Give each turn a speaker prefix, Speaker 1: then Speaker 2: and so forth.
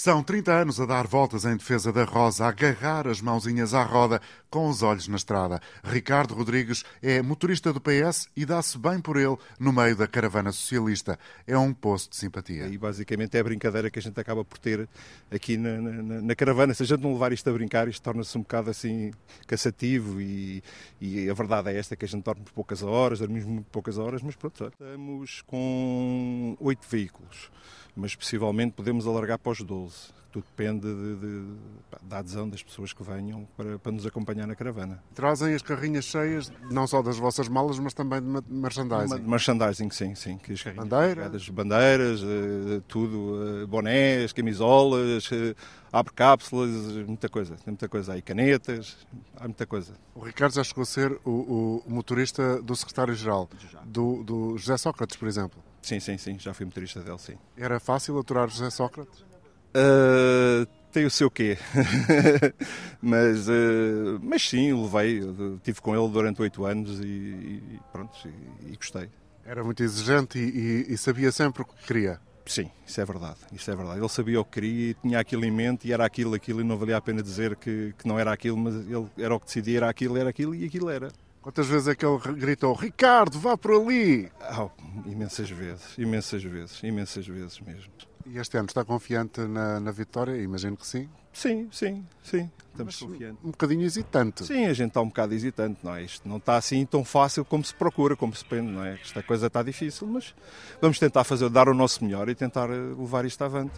Speaker 1: São 30 anos a dar voltas em defesa da Rosa, a agarrar as mãozinhas à roda, com os olhos na estrada. Ricardo Rodrigues é motorista do PS e dá-se bem por ele no meio da caravana socialista. É um posto de simpatia.
Speaker 2: E basicamente é a brincadeira que a gente acaba por ter aqui na, na, na caravana. Se a gente não levar isto a brincar, isto torna-se um bocado assim cansativo e, e, a verdade é esta, que a gente dorme por poucas horas, dormimos muito poucas horas, mas pronto, estamos com oito veículos mas possivelmente podemos alargar para os 12. Tudo depende de, de, da adesão das pessoas que venham para, para, nos acompanhar na caravana.
Speaker 1: Trazem as carrinhas cheias, não só das vossas malas, mas também de merchandising.
Speaker 2: De merchandising, sim, sim. Que as
Speaker 1: bandeiras,
Speaker 2: bandeiras eh, tudo, eh, bonés, camisolas, eh, abre cápsulas, muita coisa. Tem muita coisa aí, canetas, há muita coisa.
Speaker 1: O Ricardo já chegou a ser o, o motorista do secretário-geral, do, do José Sócrates, por exemplo.
Speaker 2: Sim, sim, sim, já fui motorista dele, sim.
Speaker 1: Era fácil aturar José Sócrates?
Speaker 2: Uh, tem o seu quê. mas, uh, mas sim, levei. Estive com ele durante oito anos e, e pronto, e, e, gostei.
Speaker 1: Era muito exigente e, e, sabia sempre o que queria.
Speaker 2: Sim, isso é verdade, isso é verdade. Ele sabia o que queria e tinha aquilo em mente e era aquilo, aquilo e não valia a pena dizer que, que não era aquilo, mas ele era o que decidia, era aquilo, era aquilo e aquilo era.
Speaker 1: Quantas vezes é que ele gritou Ricardo, vá por ali?
Speaker 2: Oh, imensas vezes, imensas vezes, imensas vezes mesmo.
Speaker 1: E este ano está confiante na, na vitória? Imagino que sim.
Speaker 2: Sim, sim, sim. Estamos
Speaker 1: Mas
Speaker 2: confiantes.
Speaker 1: Um bocadinho hesitante.
Speaker 2: Sim, a gente está um bocado hesitante, não é? Isto não está assim tão fácil como se procura, como se pende, não é? Esta coisa está difícil, mas vamos tentar fazer, dar o nosso melhor e tentar levar isto avante.